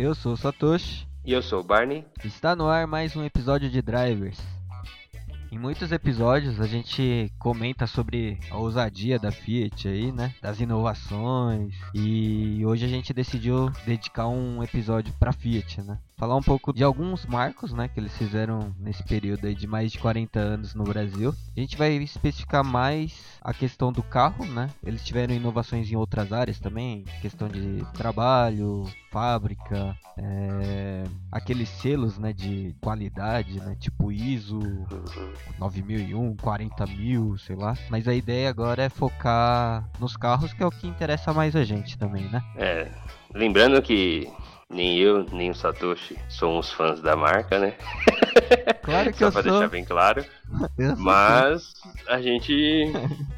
Eu sou o Satoshi. E eu sou o Barney. Está no ar mais um episódio de Drivers. Em muitos episódios a gente comenta sobre a ousadia da Fiat aí, né? Das inovações. E hoje a gente decidiu dedicar um episódio para Fiat, né? Falar um pouco de alguns marcos, né, que eles fizeram nesse período aí de mais de 40 anos no Brasil. A gente vai especificar mais a questão do carro, né? Eles tiveram inovações em outras áreas também, questão de trabalho, fábrica, é... aqueles selos, né, de qualidade, né, tipo ISO 9001, 40000, sei lá. Mas a ideia agora é focar nos carros, que é o que interessa mais a gente também, né? É, lembrando que nem eu, nem o Satoshi somos fãs da marca, né? Claro que Só eu pra sou. deixar bem claro. Eu Mas a gente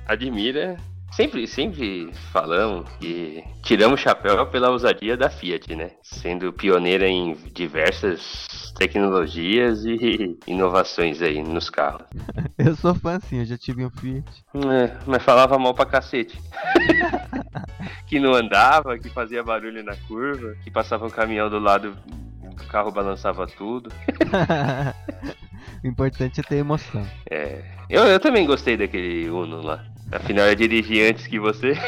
admira. Sempre, sempre falamos que tiramos o chapéu pela ousadia da Fiat, né? Sendo pioneira em diversas tecnologias e inovações aí nos carros. Eu sou fã sim, eu já tive um Fiat. É, mas falava mal pra cacete. que não andava, que fazia barulho na curva, que passava um caminhão do lado, o carro balançava tudo. o importante é ter emoção. É, eu, eu também gostei daquele Uno lá. Afinal, eu dirigi antes que você.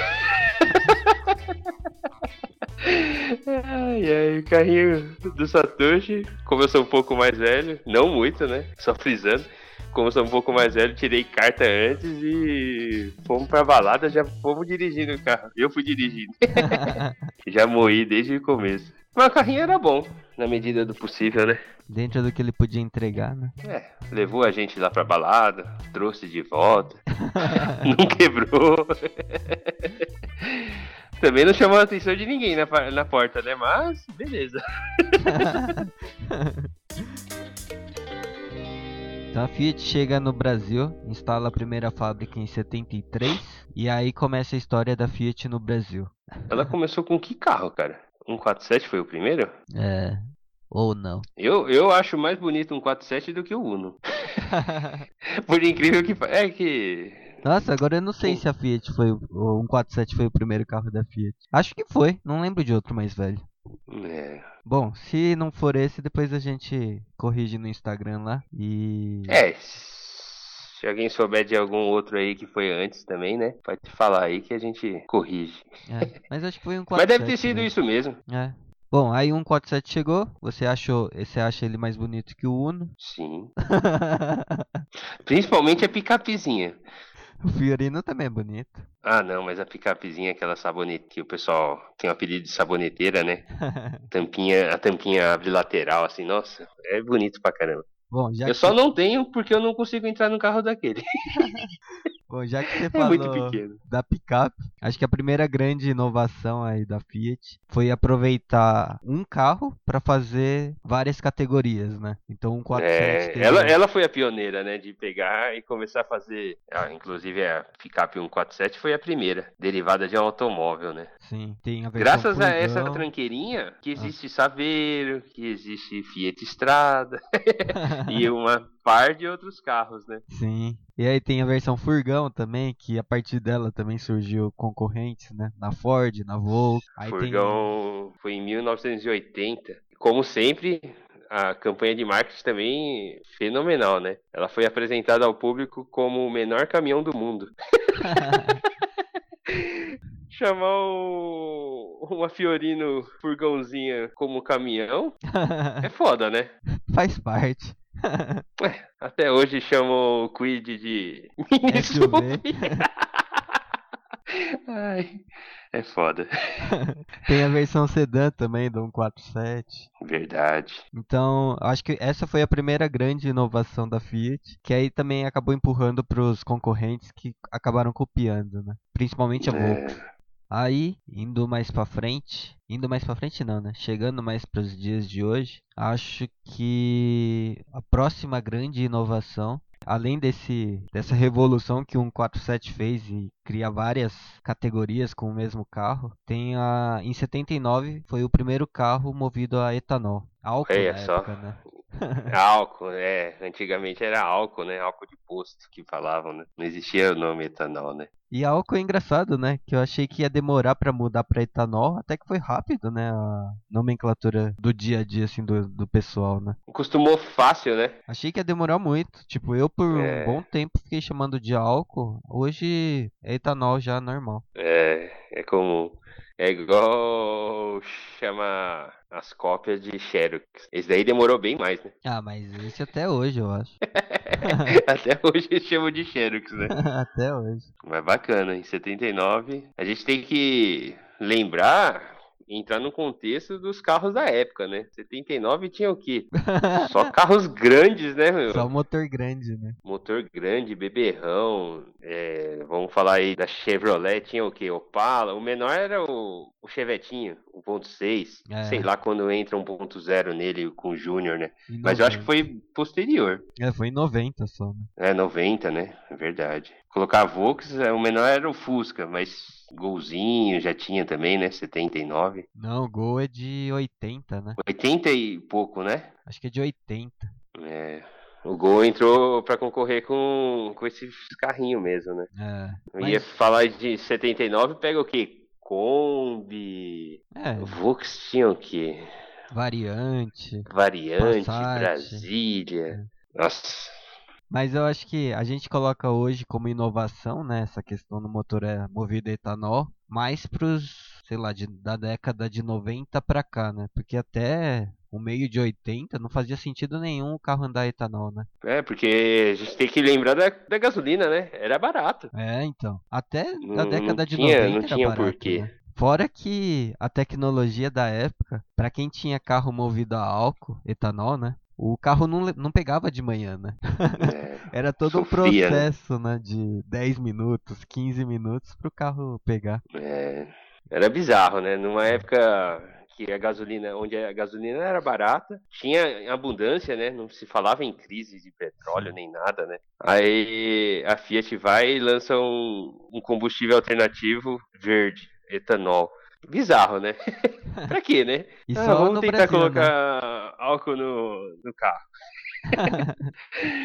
Ai, ai, o carrinho do Satoshi, como eu sou um pouco mais velho, não muito, né? Só frisando. Como eu sou um pouco mais velho, tirei carta antes e fomos pra balada, já fomos dirigindo o carro. Eu fui dirigindo. já morri desde o começo. Mas o carrinho era bom, na medida do possível, né? Dentro do que ele podia entregar, né? É, levou a gente lá pra balada, trouxe de volta, não quebrou. Também não chamou a atenção de ninguém na, na porta, né? Mas, beleza. Então a Fiat chega no Brasil, instala a primeira fábrica em 73 e aí começa a história da Fiat no Brasil. Ela começou com que carro, cara? 147 foi o primeiro? É. Ou não. Eu, eu acho mais bonito um 47 do que o Uno. Por incrível que É que. Nossa, agora eu não sei se a Fiat foi. O 147 foi o primeiro carro da Fiat. Acho que foi, não lembro de outro mais velho. É. Bom, se não for esse, depois a gente corrige no Instagram lá e. é. Se alguém souber de algum outro aí que foi antes também, né? Pode falar aí que a gente corrige. É, mas acho que foi um 147. Mas deve ter sido mesmo. isso mesmo. É. Bom, aí o 147 chegou, você achou, você acha ele mais bonito que o Uno? Sim. Principalmente a picapezinha. o Fiorino também é bonito. Ah, não, mas a picapezinha, aquela sabonete que o pessoal tem o apelido de saboneteira, né? Tampinha, a tampinha abre lateral, assim, nossa, é bonito pra caramba. Bom, já Eu que, só não tenho porque eu não consigo entrar no carro daquele. bom, já que você É falou da picape, acho que a primeira grande inovação aí da Fiat foi aproveitar um carro para fazer várias categorias, né? Então um 47 É, ela, ela foi a pioneira, né, de pegar e começar a fazer. ah, inclusive a picape 147 foi a primeira, derivada de um automóvel, né? Sim, tem a Graças a essa tranqueirinha que existe Saveiro, que existe Fiat Strada e uma par de outros carros, né? Sim. E aí tem a versão furgão também, que a partir dela também surgiu concorrentes, né? Na Ford, na Volkswagen. Aí tem- Furgão foi em 1980. Como sempre, a campanha de marketing também fenomenal, né? Ela foi apresentada ao público como o menor caminhão do mundo. Chamar o... uma Fiorino furgãozinha como caminhão é foda, né? Faz parte. Até hoje chamam o Quid de mini SUV. SUV. Ai, é foda. Tem a versão sedã também do 147. Verdade. Então, acho que essa foi a primeira grande inovação da Fiat, que aí também acabou empurrando para os concorrentes que acabaram copiando, né? Principalmente a Volkswagen. É, Aí, indo mais pra frente, indo mais pra frente não, né? Chegando mais para os dias de hoje, acho que a próxima grande inovação, além desse dessa revolução que o 147 fez e cria várias categorias com o mesmo carro, tem a em 79 foi o primeiro carro movido a etanol. Álcool Olha na só. época, né? álcool, é. Antigamente era álcool, né? Álcool de composto que falavam, né? Não existia o nome etanol, né? E álcool é engraçado, né? Que eu achei que ia demorar para mudar para etanol, até que foi rápido, né? A nomenclatura do dia a dia, assim, do, do pessoal, né? Costumou fácil, né? Achei que ia demorar muito. Tipo, eu por É. um bom tempo fiquei chamando de álcool. Hoje é etanol já normal. É, é comum. É igual chama as cópias de Xerox. Esse daí demorou bem mais, né? Ah, mas esse até hoje, eu acho. Até hoje eles chamam de Xerox, né? até hoje. Mas bacana, em 79. A gente tem que lembrar, entrar no contexto dos carros da época, né? 79 tinha o quê? Só carros grandes, né, meu? Só motor grande, né? Motor grande, beberrão. é, vamos falar aí da Chevrolet, tinha o quê? Opala. O menor era o, o Chevetinho, 1.6. É. Sei lá quando entra 1.0 nele com o Júnior, né? Mas eu acho que 90. foi posterior. É, foi em 90 só, né? É, 90, né? É verdade. Colocar Vox, é, o menor era o Fusca, mas Golzinho já tinha também, né? 79. Não, o Gol é de 80, né? 80 e pouco, né? Acho que é de 80. É. O Gol entrou pra concorrer com, com esses carrinhos mesmo, né? É. Eu Mas- ia falar de 79, pega o quê? Kombi. É, Vox tinha o quê? variante. Variante, Passat. Brasília. Nossa. Mas eu acho que a gente coloca hoje como inovação, né, essa questão do motor é movido a etanol, mais pros, sei lá, de, da década de 90 pra cá, né? Porque até o meio de 80 não fazia sentido nenhum o carro andar a etanol, né? É, porque a gente tem que lembrar da, da gasolina, né? Era barato. É, então. Até Não- da década de tinha- 90 não era tinha barato, porquê. né? Fora que a tecnologia da época, pra quem tinha carro movido a álcool, etanol, né? O carro não, não pegava de manhã, né? É. Era todo um Sofria, né? processo, né? De 10 minutos, 15 minutos pro carro pegar. É, era bizarro, né? Numa época que a gasolina, onde a gasolina era barata, tinha em abundância, né? Não se falava em crise de petróleo nem nada, né? Aí a Fiat vai e lança um, um combustível alternativo verde, etanol. Bizarro, né? pra quê, né? E Ah, vamos tentar Brasil, né? colocar álcool no, no carro.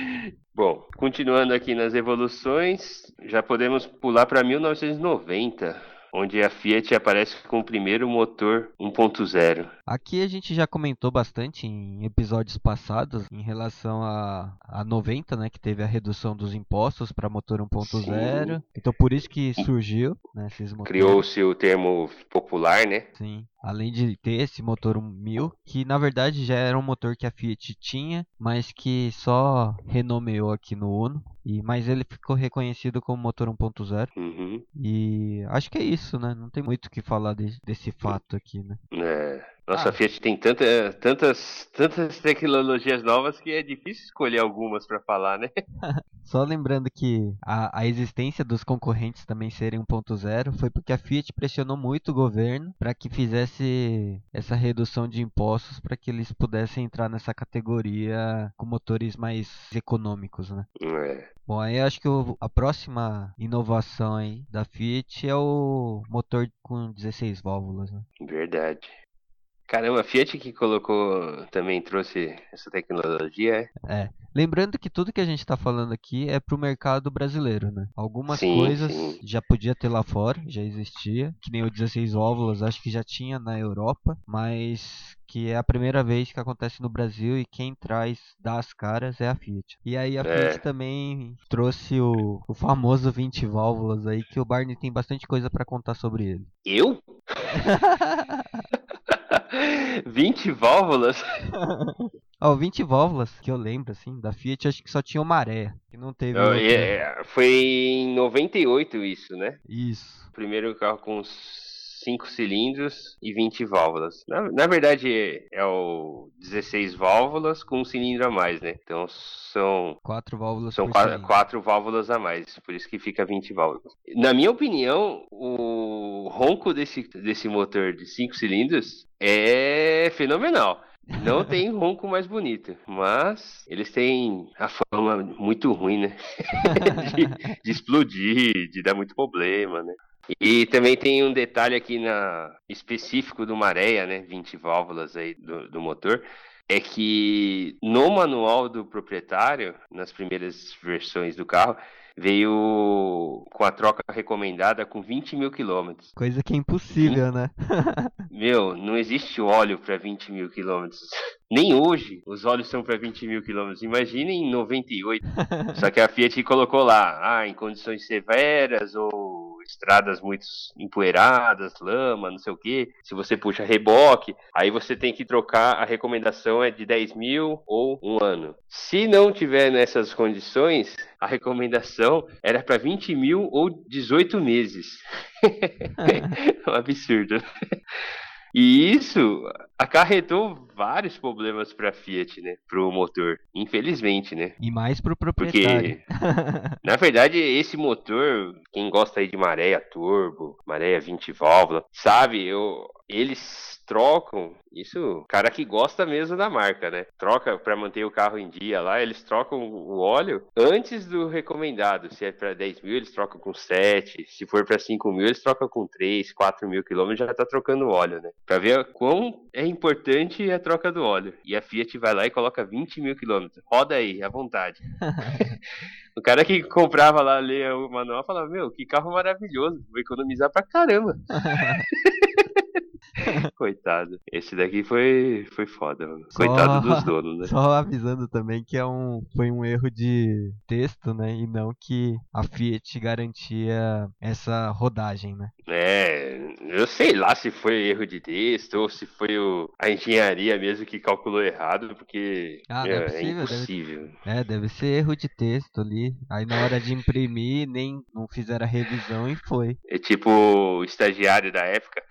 Bom, continuando aqui nas evoluções, já podemos pular para 1990, onde a Fiat aparece com o primeiro motor 1.0. Aqui a gente já comentou bastante em episódios passados em relação a, a 90, né, que teve a redução dos impostos para motor 1.0. Então por isso que surgiu, né, esses motores. Criou-se o termo popular, né? Sim. Além de ter esse motor 1000, que na verdade já era um motor que a Fiat tinha, mas que só renomeou aqui no Uno. E, mas ele ficou reconhecido como motor 1.0. Uhum. E acho que é isso, né? Não tem muito o que falar de- desse fato aqui, né? É. Nossa, Ah. a Fiat tem tanta, tantas, tantas tecnologias novas que é difícil escolher algumas para falar, né? Só lembrando que a, a existência dos concorrentes também serem 1.0 foi porque a Fiat pressionou muito o governo para que fizesse essa redução de impostos para que eles pudessem entrar nessa categoria com motores mais econômicos, né? É. Bom, aí acho que o- a próxima inovação aí da Fiat é o motor com 16 válvulas, né? Verdade. Caramba, a Fiat que colocou, também trouxe essa tecnologia, é? É. Lembrando que tudo que a gente está falando aqui é pro mercado brasileiro, né? Algumas Sim, coisas sim. já podia ter lá fora, já existia, que nem o 16 válvulas, acho que já tinha na Europa, mas que é a primeira vez que acontece no Brasil e quem traz das caras é a Fiat. E aí a É. Fiat também trouxe o, o famoso 20 válvulas aí, que o Barney tem bastante coisa para contar sobre ele. Eu? 20 válvulas? Ó, o 20 válvulas, que eu lembro, assim, da Fiat, acho que só tinha o Maré, que não teve Eu- outro. é, foi em 98 isso, né? Isso. Primeiro carro com 5 cilindros e 20 válvulas. Na, na verdade é, o 16 válvulas com um cilindro a mais, né? Então são Quatro válvulas São quatro válvulas a mais, por isso que fica 20 válvulas. Na minha opinião, o ronco desse, desse motor de 5 cilindros é fenomenal. Não tem ronco mais bonito, mas eles têm a fama muito ruim, né? de, de explodir, de dar muito problema, né? E também tem um detalhe aqui na específico do Maréia, né? 20 válvulas aí do, do motor é que no manual do proprietário, nas primeiras versões do carro, veio com a troca recomendada com 20 mil quilômetros. Coisa que é impossível, né? Meu, não existe óleo para 20 mil quilômetros. Nem hoje os óleos são para 20 mil quilômetros. Imagina em 98. Só que a Fiat colocou lá, ah, em condições severas ou estradas muito empoeiradas, lama, não sei o que. Se você puxa reboque, aí você tem que trocar. A recomendação é de 10 mil ou um ano. Se não tiver nessas condições, a recomendação era para 20 mil ou 18 meses. um absurdo. E isso acarretou vários problemas para a Fiat, né, pro motor, infelizmente, né? E mais pro proprietário. Porque na verdade esse motor, quem gosta aí de maré turbo, maré 20 válvula, sabe, eu eles trocam, isso, cara que gosta mesmo da marca, né? Troca para manter o carro em dia lá, eles trocam o óleo antes do recomendado. Se é para 10 mil, eles trocam com 7. Se for para 5 mil, eles trocam com 3, 4 mil quilômetros, já tá trocando óleo, né? Pra ver quão é importante a troca do óleo. E a Fiat vai lá e coloca 20 mil quilômetros. Roda aí, à vontade. o cara que comprava lá, ler o manual, falava: Meu, que carro maravilhoso, vou economizar pra caramba. Coitado. Esse daqui foi, foi foda, mano. Coitado só, dos donos, né? Só avisando também que é um, foi um erro de texto, né? E não que a Fiat garantia essa rodagem, né? É, eu sei lá se foi erro de texto ou se foi o, a engenharia mesmo que calculou errado, porque ah, é, é possível, impossível. Deve, é, deve ser erro de texto ali. Aí na hora de imprimir, nem não fizeram a revisão e foi. É tipo o estagiário da época.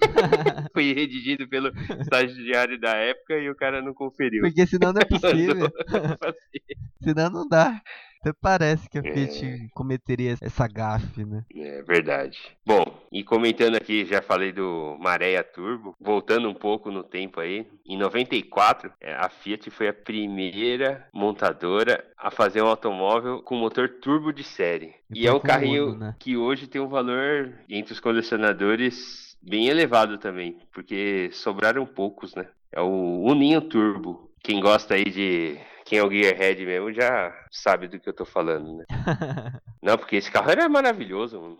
Foi redigido pelo estagiário da época e o cara não conferiu. Porque senão não é possível. senão não dá. Até parece que a Fiat é. cometeria essa gafe, né? É verdade. Bom, e comentando aqui, já falei do Maréia Turbo, voltando um pouco no tempo aí, em 94, é, a Fiat foi a primeira montadora a fazer um automóvel com motor turbo de série. E, e é um carrinho Uno, né? que hoje tem um valor entre os colecionadores bem elevado também, porque sobraram poucos, né? É o Uninho Turbo. Quem gosta aí de. Quem é o Gearhead mesmo já sabe do que eu tô falando, né? Não, porque esse carro era maravilhoso, mano.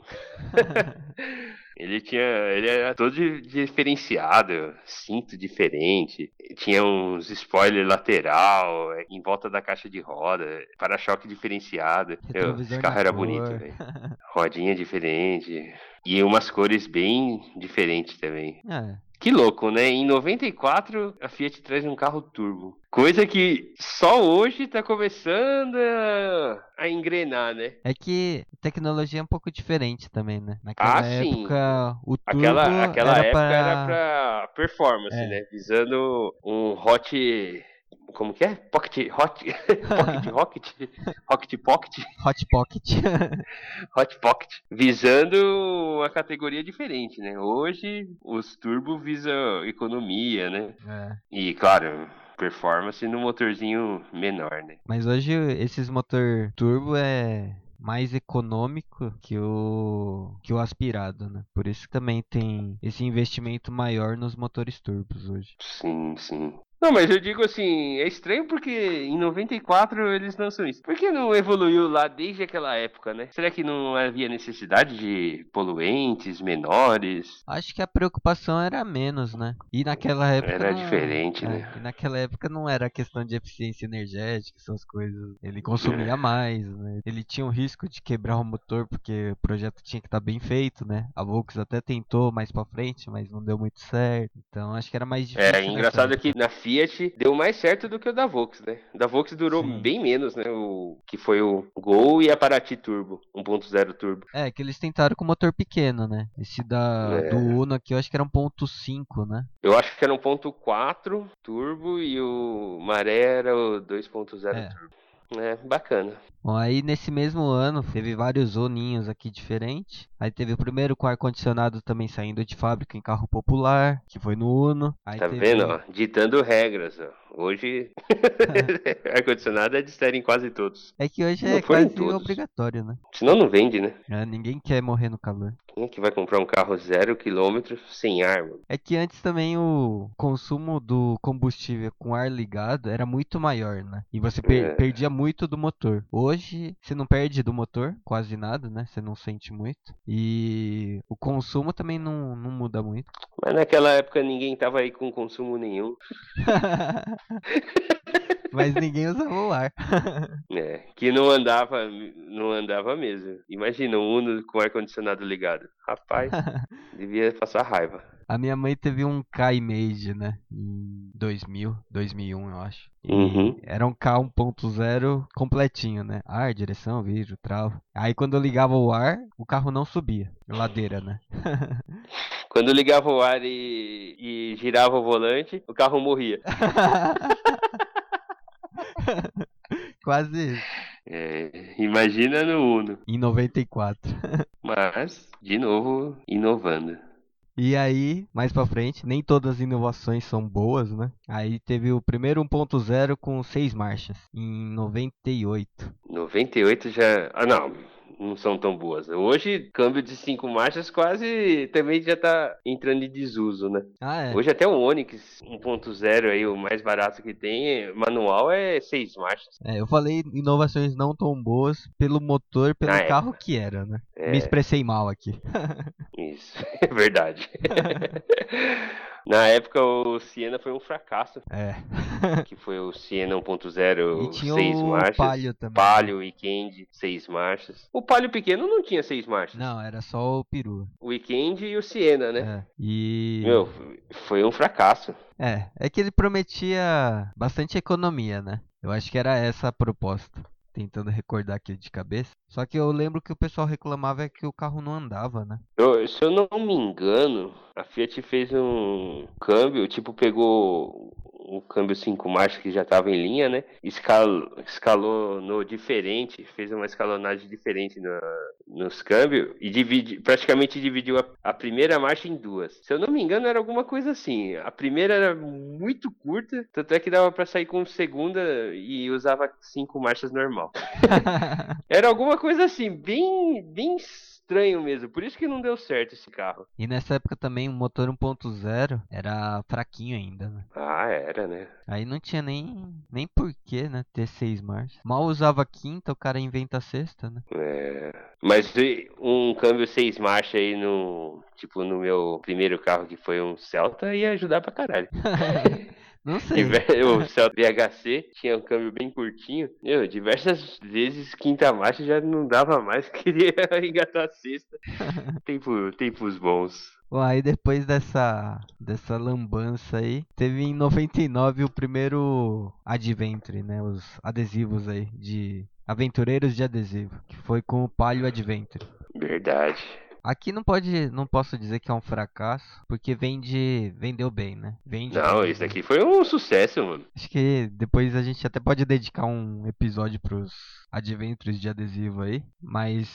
ele tinha. Ele era todo diferenciado, cinto diferente, tinha uns spoiler lateral em volta da caixa de roda, para-choque diferenciado. Esse carro era bonito, velho. Rodinha diferente. E umas cores bem diferentes também. É. Que louco, né? Em 94 a Fiat traz um carro turbo. Coisa que só hoje tá começando a, a engrenar, né? É que a tecnologia é um pouco diferente também, né? Naquela ah, época, sim. o turbo Aquela, aquela era época pra... era pra performance, é. né? Visando um hot como que é? Pocket Hot Pocket Rocket Rocket Pocket Hot Pocket Hot Pocket visando uma categoria diferente, né? Hoje os turbo visam economia, né? É. E claro, performance no motorzinho menor, né? Mas hoje esses motor turbo é mais econômico que o que o aspirado, né? Por isso também tem esse investimento maior nos motores turbos hoje. Sim, sim. Não, mas eu digo assim, é estranho porque em 94 eles são isso. Por que não evoluiu lá desde aquela época, né? Será que não havia necessidade de poluentes menores? Acho que a preocupação era menos, né? E naquela época. Era não... diferente, é, né? E naquela época não era questão de eficiência energética, essas coisas. Ele consumia é. mais, né? Ele tinha o risco de quebrar o motor porque o projeto tinha que estar tá bem feito, né? A Volks até tentou mais pra frente, mas não deu muito certo. Então acho que era mais difícil. É, engraçado que na FIA Fiat deu mais certo do que o da Vox, né? O da Vox durou Sim. bem menos, né? O que foi o Gol e a Paraty Turbo, 1.0 Turbo. É, que eles tentaram com motor pequeno, né? Esse da é. do Uno aqui eu acho que era 1.5, né? Eu acho que era 1.4 Turbo e o Maré era o 2.0 é. Turbo. É, bacana. Bom, aí nesse mesmo ano teve vários Oninhos aqui diferentes. Aí teve o primeiro com ar-condicionado também saindo de fábrica em carro popular, que foi no Uno. Aí Tá teve- vendo, ó? Ditando regras, ó. Hoje, ar-condicionado é de série em quase todos. É que hoje Não é quase obrigatório, né? Senão não vende, né? É, ninguém quer morrer no calor. Quem é que vai comprar um carro zero quilômetro sem ar, mano? É que antes também o consumo do combustível com ar ligado era muito maior, né? E você per- É. perdia muito do motor. Hoje você não perde do motor, quase nada, né? Você não sente muito. E o consumo também não, não muda muito. Mas naquela época ninguém tava aí com consumo nenhum. Mas ninguém usava o ar. É, que não andava, não andava mesmo. Imagina um Uno com ar-condicionado ligado. Rapaz, devia passar raiva. A minha mãe teve um K-Mage, né? Em 2000, 2001, eu acho. Uhum. Era um K 1.0 completinho, né? Ar, direção, vidro, trava. Aí quando eu ligava o ar, o carro não subia. Ladeira, né? Quando ligava o ar e, e girava o volante, o carro morria. Quase isso. É, imagina no Uno. Em 94. Mas, de novo, inovando. E aí, mais pra frente, nem todas as inovações são boas, né? Aí teve o primeiro 1.0 com seis marchas, em 98. 98 já. Ah, não. Não são tão boas. Hoje, câmbio de cinco marchas quase também já tá entrando em desuso, né? Ah, é. Hoje até o Onix 1.0 aí, o mais barato que tem, manual é seis marchas. É, eu falei inovações não tão boas pelo motor, pelo Na carro que era, né? É. Me expressei mal aqui. Isso, é verdade. Na época o Siena foi um fracasso, É. que foi o Siena 1.0 E tinha seis o marchas. Palio também. Palio, Weekend, seis marchas. O Palio pequeno não tinha seis marchas. Não, era só o peru. O Weekend e o Siena, né? É. E. Meu, foi um fracasso. É, é que ele prometia bastante economia, né? Eu acho que era essa a proposta. Tentando recordar aqui de cabeça. Só que eu lembro que o pessoal reclamava é que o carro não andava, né? Eu- se eu não me engano, a Fiat fez um câmbio, tipo, pegou um câmbio cinco marchas que já estava em linha, né? Escal, escalou no diferente, fez uma escalonagem diferente na- nos câmbios e praticamente dividiu a, a primeira marcha em duas. Se eu não me engano, era alguma coisa assim. A primeira era muito curta, tanto é que dava para sair com segunda e usava cinco marchas normal. Era alguma coisa assim, bem, bem estranho mesmo. Por isso que não deu certo esse carro. e nessa época também o motor 1.0 era fraquinho ainda, né? Ah, era, né? Aí não tinha nem, nem porquê, né? Ter seis marchas. Mal usava a quinta, o cara inventa a sexta, né? É. Mas um câmbio seis marchas aí no. Tipo, no meu primeiro carro que foi um Celta ia ajudar pra caralho. Não sei. Diver- O Celta VHC tinha um câmbio bem curtinho. Meu, diversas vezes quinta marcha já não dava mais, queria engatar a sexta. Tempo, tempos bons. Bom, aí depois dessa, dessa lambança aí, teve em 99 o primeiro Adventure, né? Os adesivos aí, de aventureiros de adesivo, que foi com o Palio Adventure. Verdade. Aqui não pode, não posso dizer que é um fracasso, porque vende, vendeu bem, né? Vende Não, isso né? aqui foi um sucesso, mano. Acho que depois a gente até pode dedicar um episódio pros adventures de adesivo aí, mas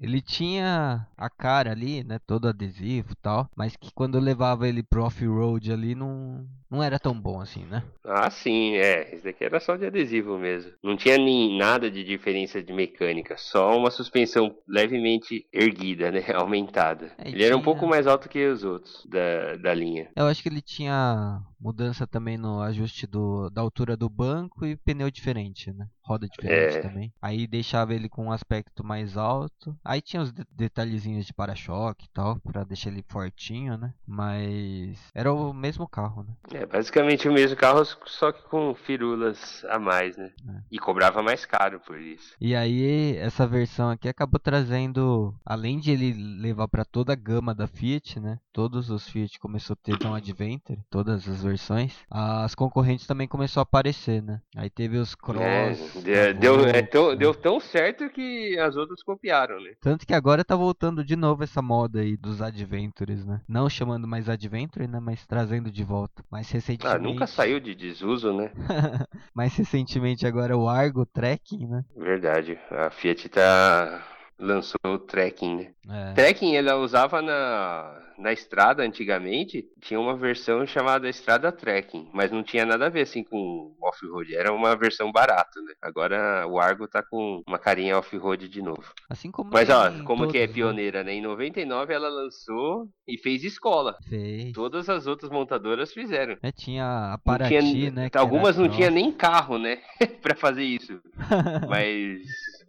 ele tinha a cara ali, né, todo adesivo e tal, mas que quando eu levava ele pro off-road ali não, não era tão bom assim, né? Ah, sim, é. Esse daqui era só de adesivo mesmo. Não tinha nem nada de diferença de mecânica, só uma suspensão levemente erguida, né? Aumentada. É, Ele era um tinha- pouco mais alto que os outros da, da linha. Eu acho que ele tinha mudança também no ajuste do, da altura do banco e pneu diferente, né? Roda diferente É. também. Aí deixava ele com um aspecto mais alto. Aí tinha os de- detalhezinhos de para-choque e tal, pra deixar ele fortinho, né? Mas era o mesmo carro, né? É basicamente o mesmo carro, só que com firulas a mais, né? É. E cobrava mais caro por isso. E aí, essa versão aqui acabou trazendo, além de ele levar para toda a gama da Fiat, né? Todos os Fiat começou a ter um Adventure, todas as versões. As concorrentes também começou a aparecer, né? Aí teve os Cross. É, deu, deu, é tão, né? deu tão certo que as outras copiaram, né? Tanto que agora tá voltando de novo essa moda aí dos Adventures, né? Não chamando mais Adventure, né? Mas trazendo de volta. Mas recentemente. Ah, nunca saiu de desuso, né? mais recentemente agora o Argo Trekking, né? Verdade. A Fiat tá lançou o Trekking, né? É. Trekking ela usava na, na estrada antigamente, tinha uma versão chamada Estrada Trekking, mas não tinha nada a ver assim com off-road, era uma versão barata, né? Agora o Argo tá com uma carinha off-road de novo. Assim como Mas ó, como que é todos, né? pioneira, né? Em 99 ela lançou e fez escola. Fez. Todas as outras montadoras fizeram. É, tinha a Paraty, tinha- né? algumas não tinha nem carro, né? pra fazer isso. Mas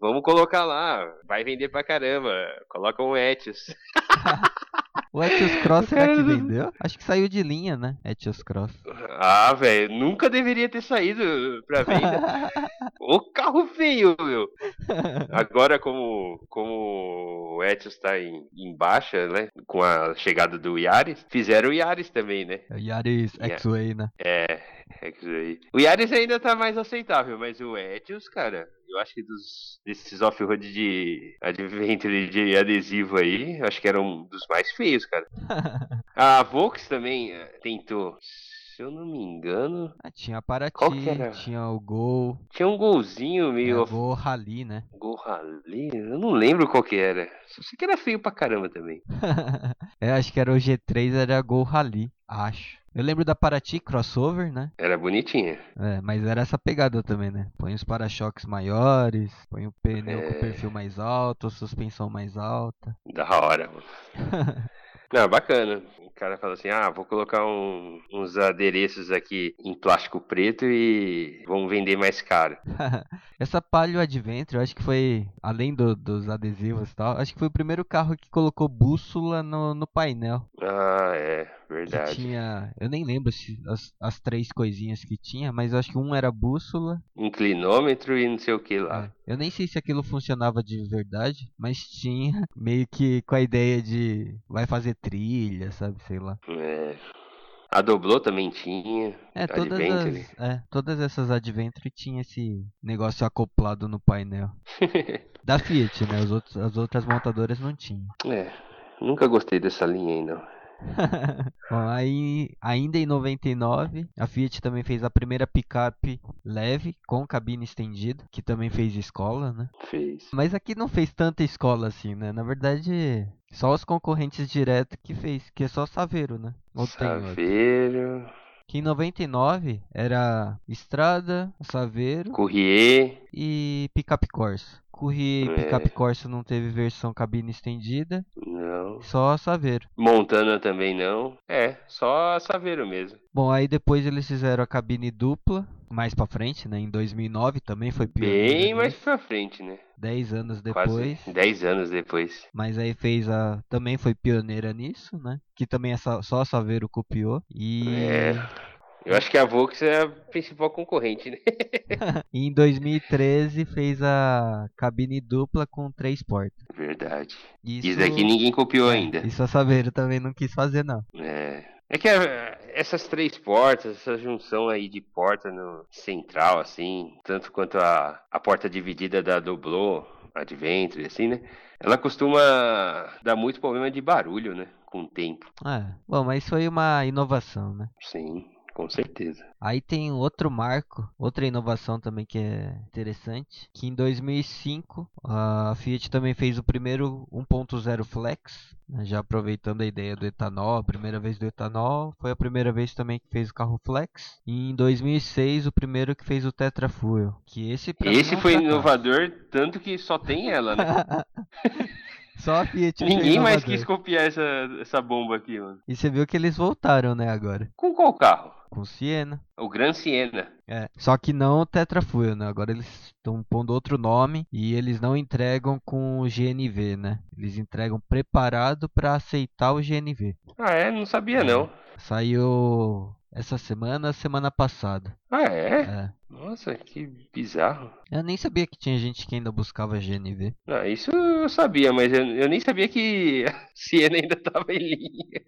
vamos colocar lá. Vai vender pra caramba. Coloca um Etios. O Etios Cross será que vendeu? Acho que saiu de linha, né? Etios Cross. Ah, velho. Nunca deveria ter saído pra venda. o carro feio, meu. Agora, como, como o Etios tá em, em baixa, né? Com a chegada do Yaris, fizeram o Yaris também, né? o Yaris Yeah. X-Way, né? É, é aí. O Yaris ainda tá mais aceitável, mas o Etios, cara, eu acho que dos desses off-road de Adventure de adesivo aí, eu acho que era um dos mais feios, cara. A Vox também eh, tentou. Se eu não me engano, Ah, tinha a Paraty, Qual tinha o Gol, tinha um golzinho meio Gol Rally, né? Gol Rally, eu não lembro qual que era. Só sei que era feio pra caramba também. é, acho que era o G3, era Gol Rally, acho. Eu lembro da Paraty crossover, né? Era bonitinha. É, mas era essa pegada também, né? Põe os para-choques maiores, põe o pneu com É. perfil mais alto, suspensão mais alta. Da hora, mano. Não, bacana. O cara fala assim: ah, vou colocar um- uns adereços aqui em plástico preto e vamos vender mais caro. Essa Palio Adventure, eu acho que foi, além do- dos adesivos e tal, acho que foi o primeiro carro que colocou bússola no, no painel. Ah, é, Que verdade. tinha, eu nem lembro se as, as três coisinhas que tinha, mas acho que um era bússola. Inclinômetro e não sei o que lá. É, Eu nem sei se aquilo funcionava de verdade, mas tinha meio que com a ideia de vai fazer trilha, sabe, sei lá. É. A Doblô também tinha. É, todas as, é, todas essas Adventure tinha esse negócio acoplado no painel. Da Fiat, né? Os outros, as outras montadoras não tinham. é, nunca gostei dessa linha aí, não. Bom, aí, ainda em 99, a Fiat também fez a primeira picape leve com cabine estendida, que também fez escola, né? Fez. Mas aqui não fez tanta escola assim, né? Na verdade, só os concorrentes direto que fez, que é só Saveiro, né? Ou? Saveiro, Que em 99 era Estrada, Saveiro Courrier. e Picape Corsa. E É. Picape Corsa não teve versão cabine estendida, Não. só Saveiro. Montana também não. É, só a Saveiro mesmo. Bom, aí depois eles fizeram a cabine dupla, mais pra frente, né? Em 2009 também foi pioneiro. Bem mais pra frente, né? 10 anos Quase depois. 10 anos depois. Mas aí fez a. Também foi pioneira nisso, né? Que também essa- só a Saveiro copiou. E É. Eu acho que a Vox é a principal concorrente, né? em 2013 fez a cabine dupla com três portas. Verdade. Isso, Isso aqui ninguém copiou é, ainda. Isso a Saveiro também não quis fazer, não. É. É que essas três portas, essa junção aí de porta no central, assim, tanto quanto a, a porta dividida da Doblô, Adventure, assim, né? Ela costuma dar muito problema de barulho, né? Com o tempo. É. Bom, mas foi uma inovação, né? Sim, com certeza. Aí tem outro marco, outra inovação também que é interessante, que em 2005 a Fiat também fez o primeiro 1.0 Flex, né, já aproveitando a ideia do etanol, a primeira vez do etanol, foi a primeira vez também que fez o carro Flex, e em 2006 o primeiro que fez o Tetra Fuel, que esse Esse é foi fracasso. inovador, tanto que só tem ela, né? Só a Fiat Ninguém mais quis copiar essa, essa bomba aqui, mano. E você viu que eles voltaram, né, agora, Com qual carro? Com Siena. O Gran Siena. É, só que não o Tetra Fuel, né? Agora eles estão pondo outro nome e eles não entregam com o GNV, né? Eles entregam preparado para aceitar o GNV. Ah, é? Não sabia, não. Saiu essa semana, semana passada. Ah, é? É. Nossa, que bizarro. Eu nem sabia que tinha gente que ainda buscava GNV. Ah, isso eu sabia, mas eu, eu nem sabia que a Siena ainda tava em linha.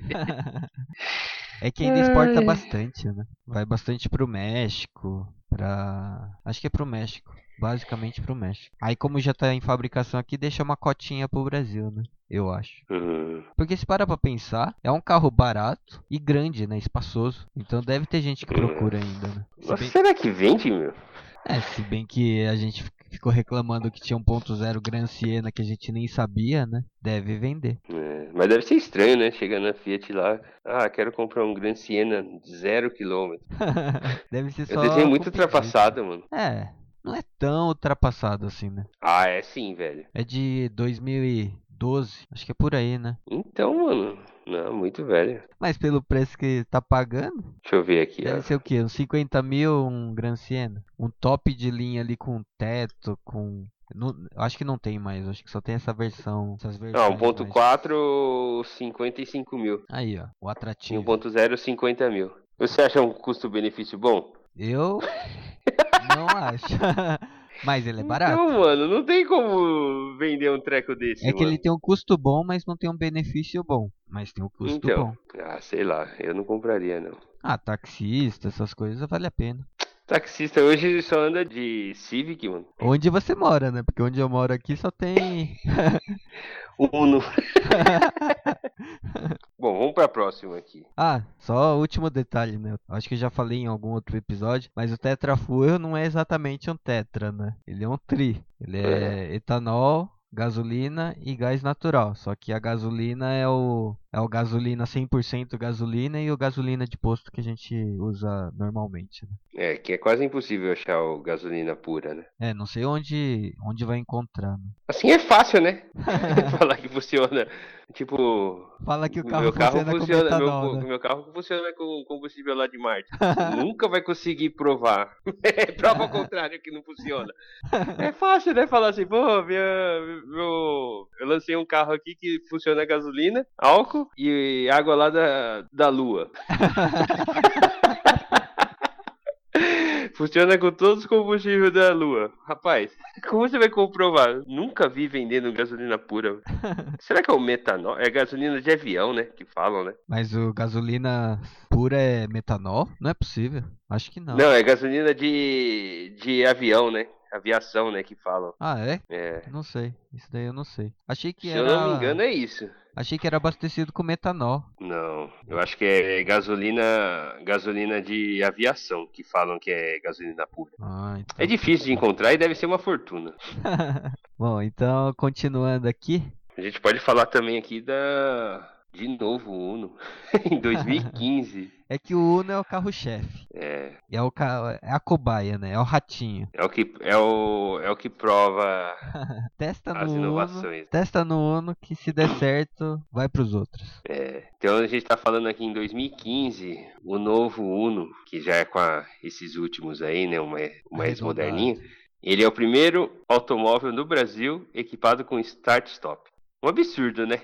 é que ainda exporta bastante, né? Vai bastante pro México, pra. Acho que é pro México. basicamente pro México. Aí como já tá em fabricação aqui, deixa uma cotinha pro Brasil, né? Eu acho. Uhum. Porque se para pra pensar, é um carro barato e grande, né? Espaçoso. Então deve ter gente que procura ainda, né? Se Mas bem- será que vende, meu? É, se bem que a gente ficou reclamando que tinha 1.0 Gran Siena que a gente nem sabia, né? Deve vender. É, mas deve ser estranho, né? Chegar na Fiat lá. Ah, quero comprar um Gran Siena zero quilômetro. Deve ser só. Eu desenho muito ultrapassado, mano. É, não é tão ultrapassado assim, né? Ah, é sim, velho. É de 2012, acho que é por aí, né? Então, mano. Não, muito velho. Mas pelo preço que tá pagando, Deixa eu ver aqui, deve ó. ser o quê? Uns 50 mil um Gran Siena? Um top de linha ali com teto, com. Não, acho que não tem mais, acho que só tem essa versão. Essas versões Não, mais- 1.4, 55 mil. Aí, ó, o atrativo. 1.0, 50 mil. Você acha um custo-benefício bom? Eu não acho. Mas ele é barato. Então, mano, não tem como vender um treco desse, É que mano. ele tem um custo bom, mas não tem um benefício bom. Mas tem um custo Então, bom. ah, sei lá, eu não compraria, não. Ah, taxista, essas coisas vale a pena. Taxista hoje só anda de Civic, mano. Onde você mora, né? Porque onde eu moro aqui só tem. Uno. Bom, vamos pra próxima aqui. Ah, só o último detalhe, né? Acho que eu já falei em algum outro episódio, mas o Tetra Fuel não é exatamente um Tetra, né? Ele é um Tri. Ele é etanol, gasolina e gás natural. Só que a gasolina é o é o gasolina 100% gasolina e o gasolina de posto que a gente usa normalmente. né? É, que é quase impossível achar o gasolina pura, né? É, não sei onde onde vai encontrar. Né? Assim é fácil, né? Falar que funciona. Tipo, Fala que o carro meu carro funciona, funciona, meu, né? meu carro funciona com combustível lá de Marte. Nunca vai conseguir provar. É prova ao contrário que não funciona. É fácil, né? Falar assim, pô, minha, meu, eu lancei um carro aqui que funciona a gasolina, álcool e água lá da, da lua. Funciona com todos os combustíveis da lua. Rapaz, como você vai comprovar? Nunca vi vendendo gasolina pura. Será que é o metanol? É gasolina de avião, né? Que falam, né? Mas o gasolina pura é metanol? Não é possível. Acho que não. Não, é gasolina de, de avião, né? Aviação, né? Que falam. Ah, é? É. Não sei. Isso daí eu não sei. Achei que Se era. eu não me engano, é isso. Achei que era abastecido com metanol. Não, eu acho que é gasolina, gasolina de aviação que falam que é gasolina pura. Ah, então. É difícil de encontrar e deve ser uma fortuna. Bom, então continuando aqui. A gente pode falar também aqui da de novo o Uno em 2015. É que o Uno é o carro-chefe. É, É, o ca... é a cobaia, né? É o ratinho. é o que é o é o que prova Testa as no Uno. inovações. Testa no Uno que se der certo, vai pros outros. É, então a gente tá falando aqui em 2015, o novo Uno, que já é com a- esses últimos aí, né, o mais, moderninho, ele é o primeiro automóvel no Brasil equipado com start-stop. Um absurdo, né?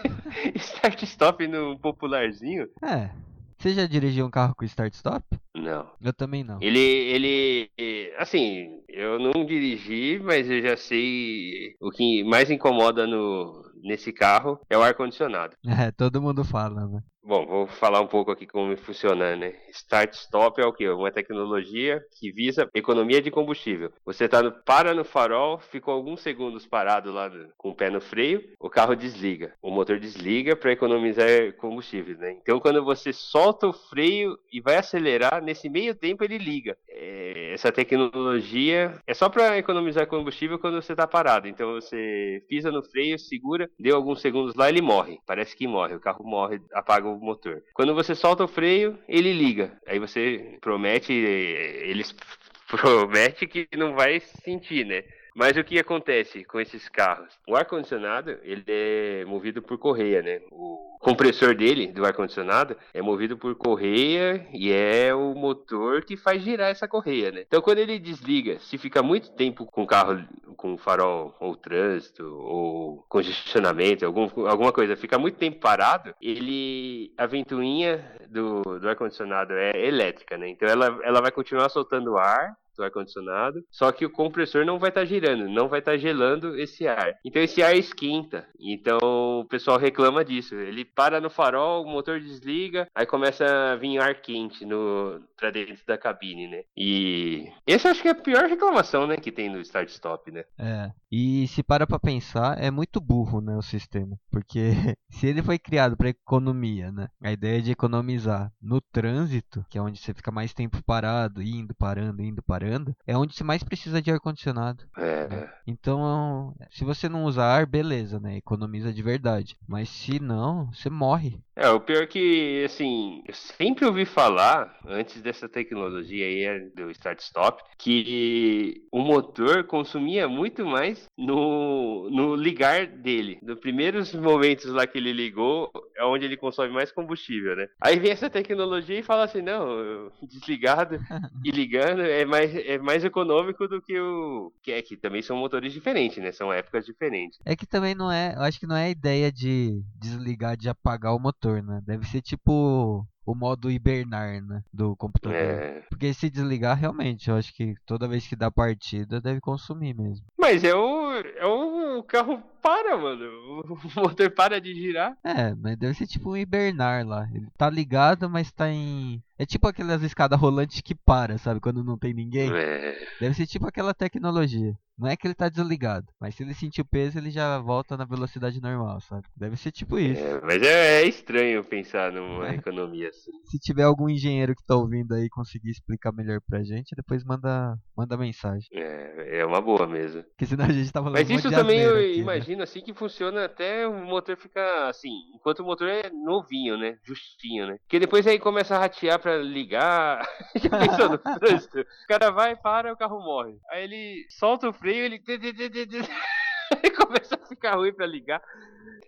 start-stop no popularzinho? É. Você já dirigiu um carro com start-stop? Não. Eu também não. Ele, ele, assim, eu não dirigi, mas eu já sei o que mais incomoda no, nesse carro é o ar-condicionado. É, todo mundo fala, né? Bom, vou falar um pouco aqui como funciona, né? Start-stop é o quê? Uma tecnologia que visa economia de combustível. Você tá no, para no farol, ficou alguns segundos parado lá no- com o pé no freio, o carro desliga. O motor desliga para economizar combustível, né? Então quando você solta o freio e vai acelerar, nesse meio tempo ele liga. É, essa tecnologia é só para economizar combustível quando você tá parado. Então você pisa no freio, segura, deu alguns segundos lá, ele morre. Parece que morre, o carro morre, apaga o motor. Quando você solta o freio, ele liga. Aí você promete, eh, eles promete que não vai sentir, né? Mas o que acontece com esses carros? O ar-condicionado, ele é movido por correia, né? O compressor dele, do ar-condicionado, é movido por correia e é o motor que faz girar essa correia, né? Então, quando ele desliga, se fica muito tempo com o carro com farol ou trânsito ou congestionamento, algum, alguma coisa, fica muito tempo parado, ele a ventoinha do, do ar-condicionado é elétrica, né? Então ela, ela vai continuar soltando ar do ar-condicionado, só que o compressor não vai estar tá girando, não vai estar tá gelando esse ar. Então esse ar esquenta. Então o pessoal reclama disso. Ele para no farol, o motor desliga, aí começa a vir ar quente no para dentro da cabine, né? E essa acho que é a pior reclamação, né, que tem no start-stop, né? É. E se para pra pensar, é muito burro, né, o sistema, porque se ele foi criado para economia, né? A ideia de economizar no trânsito, que é onde você fica mais tempo parado, indo, parando, indo, parando, é onde você mais precisa de ar condicionado. É. Né? Então, se você não usar ar, beleza, né? Economiza de verdade. Mas se não, você morre. É, o pior é que, assim, eu sempre ouvi falar, antes dessa tecnologia aí do start-stop, que o motor consumia muito mais no, no ligar dele. Nos primeiros momentos lá que ele ligou, é onde ele consome mais combustível, né? Aí vem essa tecnologia e fala assim, não, desligado e ligando é mais, é mais econômico do que o... Que é que também são motores diferentes, né? São épocas diferentes. É que também não é, eu acho que não é a ideia de desligar, de apagar o motor, né? Deve ser tipo o modo hibernar, né? Do computador. É. Porque se desligar, realmente, eu acho que toda vez que dá partida, deve consumir mesmo. Mas é o, é o carro para, mano. O motor para de girar. É, mas deve ser tipo um hibernar lá. Ele tá ligado, mas tá em. É tipo aquelas escadas rolantes que para, sabe? Quando não tem ninguém. É. Deve ser tipo aquela tecnologia. Não é que ele tá desligado, mas se ele sentir o peso, ele já volta na velocidade normal, sabe? Deve ser tipo isso. É, mas é, é, estranho pensar numa é. economia assim. Se tiver algum engenheiro que tá ouvindo aí conseguir explicar melhor pra gente, depois manda, manda mensagem. É, é uma boa mesmo. Porque senão a gente tava Mas isso também eu aqui, né? imagino né? assim que funciona até o motor ficar assim, enquanto o motor é novinho, né? Justinho, né? Porque depois aí começa a ratear pra ligar. Já pensou no trânsito? O cara vai, para, o carro morre. Aí ele solta o freio, ele. começa a ficar ruim pra ligar.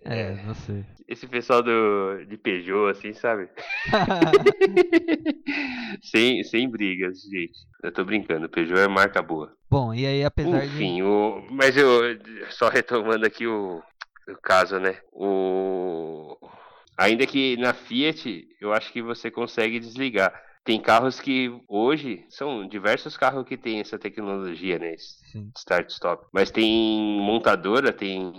É, não sei. Esse pessoal do, de Peugeot, assim, sabe? sem, sem brigas, gente. Eu tô brincando, Peugeot é marca boa. Bom, e aí apesar Enfim, de... o, mas eu, só retomando aqui o, o caso, né? O... Ainda que na Fiat, eu acho que você consegue desligar. Tem carros que hoje são diversos carros que tem essa tecnologia, né? Start-stop. Mas tem montadora, tem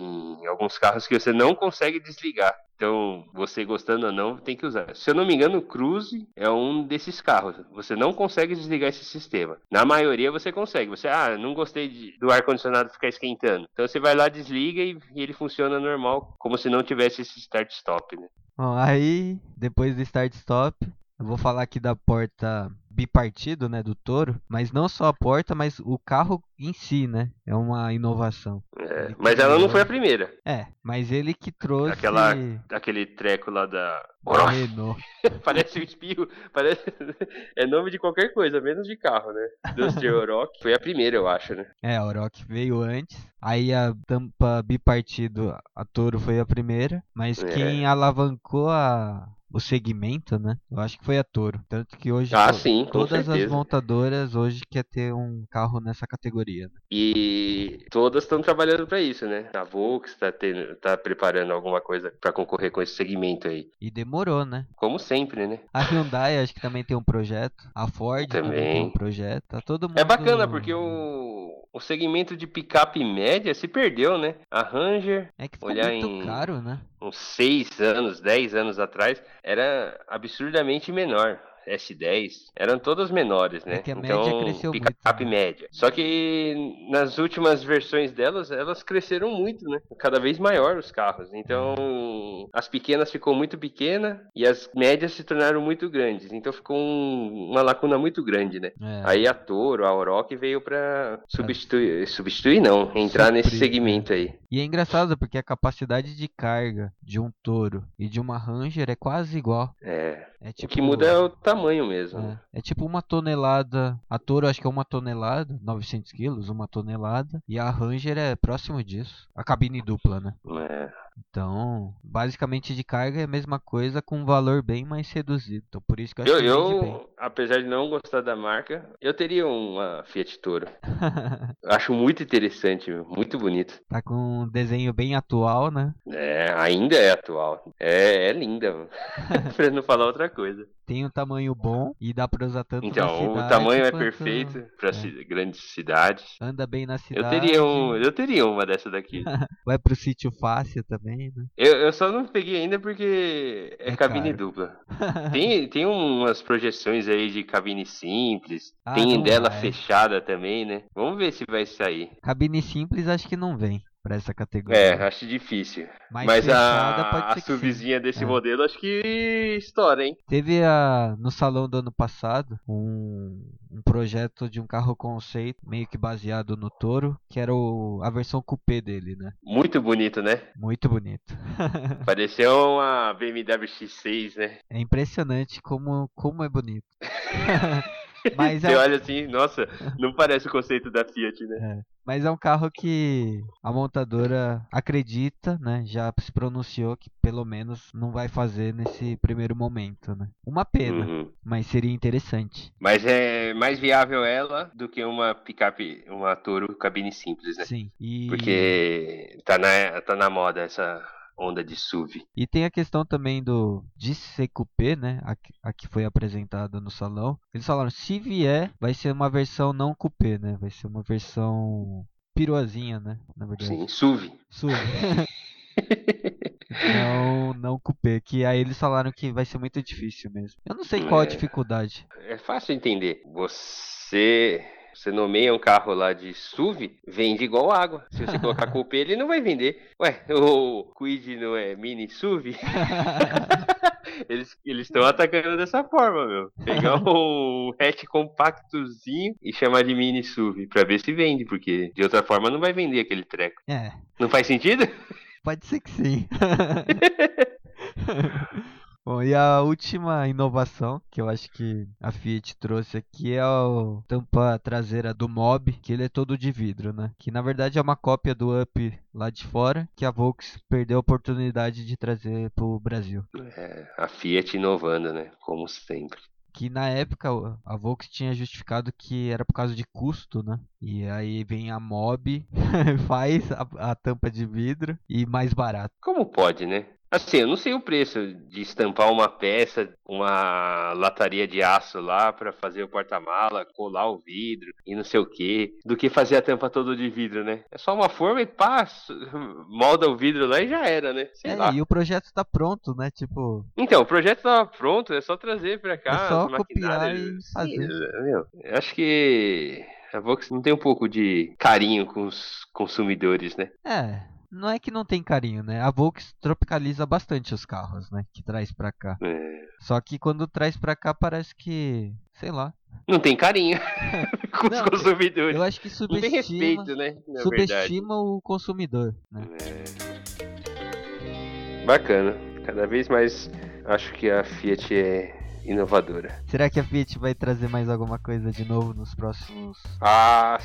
alguns carros que você não consegue desligar. Então, você gostando ou não, tem que usar. Se eu não me engano, o Cruze é um desses carros. Você não consegue desligar esse sistema. Na maioria você consegue. Você, ah, não gostei de, do ar-condicionado ficar esquentando. Então você vai lá, desliga e, e ele funciona normal, como se não tivesse esse start-stop, né? Bom, aí, depois do start-stop, eu vou falar aqui da porta bipartido, né, do Toro, mas não só a porta, mas o carro em si, né? É uma inovação. É, mas ela não foi a primeira. É, mas ele que trouxe aquela aquele treco lá da Renault. parece um espirro, parece é nome de qualquer coisa, menos de carro, né? Duster Oroch foi a primeira, eu acho, né? É, a Oroch veio antes. Aí a tampa bipartido, a Toro foi a primeira, mas é. quem alavancou a o segmento, né? Eu acho que foi a Toro. Tanto que hoje ah, sim, todas as montadoras hoje quer ter um carro nessa categoria. Né? E todas estão trabalhando para isso, né? A Volks está tá preparando alguma coisa para concorrer com esse segmento aí. E demorou, né? Como sempre, né? A Hyundai acho que também tem um projeto. A Ford também, também tem um projeto. Tá todo mundo... É bacana porque o, o segmento de picape média se perdeu, né? A Ranger. É que ficou olhar muito em... caro, né? Uns 6 anos, 10 anos atrás, era absurdamente menor. S10, eram todas menores, né? É que a então, média cresceu picape muito. média. Só que nas últimas versões delas, elas cresceram muito, né? Cada vez maior os carros. Então, as pequenas ficou muito pequena e as médias se tornaram muito grandes. Então ficou um, uma lacuna muito grande, né? É. Aí a Toro, a Oroch veio para substituir, substituir não, entrar Suprir. nesse segmento aí. E é engraçado porque a capacidade de carga de um Toro e de uma Ranger é quase igual. É. é tipo... O que muda é o tamanho mesmo. É, é tipo uma tonelada. A Toro acho que é uma tonelada, 900 quilos, uma tonelada. E a Ranger é próximo disso. A cabine dupla, né? É. Então, basicamente de carga é a mesma coisa com um valor bem mais reduzido. Então, por isso que eu acho eu, que eu bem. apesar de não gostar da marca, eu teria uma Fiat Toro. acho muito interessante, muito bonito. Tá com um desenho bem atual, né? É, ainda é atual. É, é linda, pra não falar outra coisa. Tem um tamanho bom e dá pra usar tanto Então, cidade o tamanho é perfeito pra é. grandes cidades. Anda bem na Eu cidade. teria, um, eu teria uma dessa daqui. Vai pro sítio fácil também, né? Eu, eu só não peguei ainda porque é, É cabine caro. dupla. Tem, tem umas projeções aí de cabine simples. Ah, tem dela vai. fechada também, né? Vamos ver se vai sair. Cabine simples acho que não vem pra essa categoria. É, acho difícil. Mas, Mas a, a subzinha desse É. modelo acho que estoura, hein? Teve a, no salão do ano passado um, um projeto de um carro conceito, meio que baseado no Toro, que era o, a versão coupé dele, né? Muito bonito, né? Muito bonito. Pareceu uma BMW X6, né? É impressionante como, como é bonito. Mas Você é, olha assim, nossa, não parece o conceito da Fiat, né? mas é um carro que a montadora acredita, né? Já se pronunciou que pelo menos não vai fazer nesse primeiro momento, né? Uma pena, Uhum. mas seria interessante. Mas é mais viável ela do que uma picape, uma Toro cabine simples, né? Sim. E... Porque tá na, tá na moda essa onda de SUV. E tem a questão também do de ser coupé, né? A, que- a que foi apresentada no salão. Eles falaram, se vier, vai ser uma versão não coupé, né? Vai ser uma versão piruazinha, né? Na verdade. Sim, SUV. SUV. não, não coupé. Que aí eles falaram que vai ser muito difícil mesmo. Eu não sei qual a É. dificuldade. É fácil entender. Você. Você nomeia um carro lá de SUV, vende igual água. Se você colocar coupé, ele não vai vender. Ué, o Quid não é mini SUV? Eles estão atacando dessa forma, meu. Pegar o hatch compactozinho e chamar de mini SUV pra ver se vende, porque de outra forma não vai vender aquele treco. é, Não faz sentido? pode ser que sim. Bom, e a última inovação que eu acho que a Fiat trouxe aqui é a tampa traseira do Mob, que ele é todo de vidro, né? Que na verdade é uma cópia do Up lá de fora, que a Volks perdeu a oportunidade de trazer pro Brasil. É, a Fiat inovando, né? Como sempre. Que na época o- a Volks tinha justificado que era por causa de custo, né? E aí vem a Mob, faz a, a tampa de vidro e mais barato. Como pode, né? Assim, eu não sei o preço de estampar uma peça, uma lataria de aço lá pra fazer o porta-mala, colar o vidro e não sei o que, do que fazer a tampa toda de vidro, né? É só uma forma e pá, molda o vidro lá e já era, né? Sei É, lá. e o projeto tá pronto, né? Tipo, Então, o projeto tá pronto, é só trazer pra cá. É só copiar e fazer. Sim, meu, eu acho que a Vox não tem um pouco de carinho com os consumidores, né? É, não é que não tem carinho, né? A Volks tropicaliza bastante os carros, né? Que traz pra cá. É, Só que quando traz pra cá parece que, sei lá. Não tem carinho com Não, os consumidores. Eu acho que Não tem subestima, respeito, né? Subestima o consumidor, né? Bacana. Cada vez mais acho que a Fiat é inovadora. Será que a Fiat vai trazer mais alguma coisa de novo nos próximos? Ah,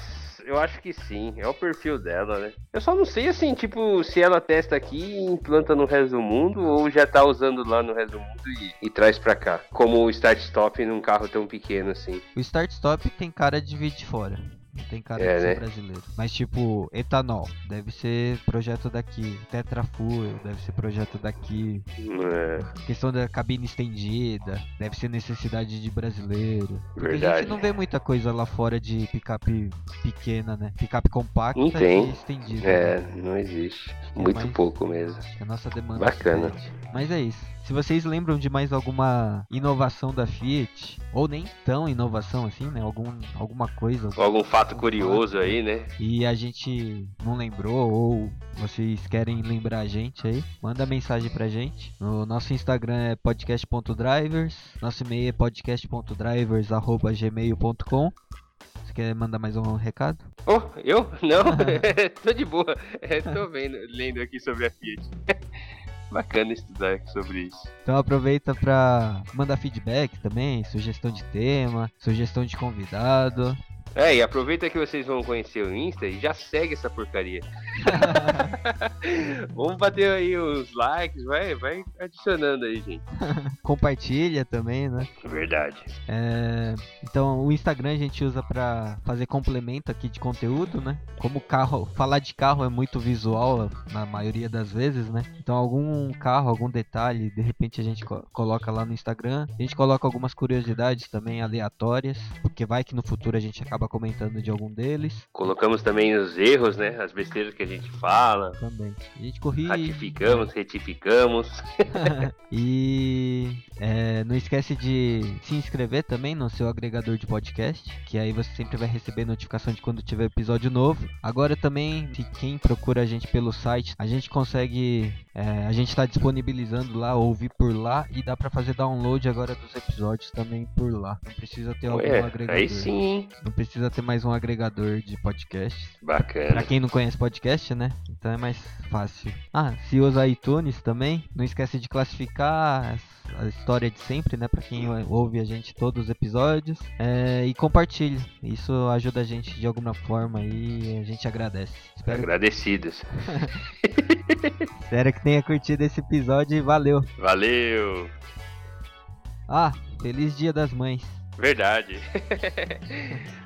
eu acho que sim. É o perfil dela, né? Eu só não sei, assim, tipo, se ela testa aqui e implanta no resto do mundo ou já tá usando lá no resto do mundo e, e traz pra cá. Como o start-stop num carro tão pequeno assim. O Start Stop tem cara de vir de fora. Não tem cara É, de ser né? brasileiro. Mas tipo, etanol, deve ser projeto daqui. Tetra Fuel, deve ser projeto daqui. É, Questão da cabine estendida, deve ser necessidade de brasileiro. Porque a Verdade. gente não vê muita coisa lá fora de picape pequena, né? Picape compacta Não tem. e estendida. é, né? não existe. É Muito mais- pouco mesmo. A nossa demanda Bacana. pede. Mas é isso. Se vocês lembram de mais alguma inovação da Fiat, ou nem tão inovação assim, né? Algum, alguma coisa. Algum fato curioso aí, né? E a gente não lembrou, ou vocês querem lembrar a gente aí, manda mensagem pra gente. O nosso Instagram é podcast.drivers, nosso e-mail é podcast.drivers.gmail.com. Você quer mandar mais um recado? Oh, eu? Não, tô de boa. É, tô vendo, lendo aqui sobre a Fiat. Bacana estudar sobre isso. Então aproveita pra mandar feedback também, sugestão de tema, sugestão de convidado. É, e aproveita que vocês vão conhecer o Insta e já segue essa porcaria. Vamos bater aí os likes, vai, vai adicionando aí, gente. Compartilha também, né? Verdade. É, então, o Instagram a gente usa para fazer complemento aqui de conteúdo, né? Como carro, falar de carro é muito visual na maioria das vezes, né? Então, algum carro, algum detalhe, de repente a gente co coloca lá no Instagram. A gente coloca algumas curiosidades também aleatórias, porque vai que no futuro a gente acaba comentando de algum deles. Colocamos também os erros, né? As besteiras que a gente fala. Também. A gente corrige. Ratificamos, retificamos. e é, não esquece de se inscrever também no seu agregador de podcast, que aí você sempre vai receber notificação de quando tiver episódio novo. Agora também, quem procura a gente pelo site, a gente consegue, é, a gente está disponibilizando lá, ouvir por lá e dá para fazer download agora dos episódios também por lá. Não precisa ter algum Ué, agregador. aí sim. Não precisa ter mais um agregador de podcasts. Bacana. Pra quem não conhece podcast, né? Então é mais fácil. Ah, se usa iTunes também, não esquece de classificar a história de sempre, né? Pra quem ouve a gente todos os episódios. É, e compartilhe. Isso ajuda a gente de alguma forma e a gente agradece. Espero, Agradecidos. Espero que tenha curtido esse episódio e valeu. Valeu. Ah, feliz dia das mães. Verdade.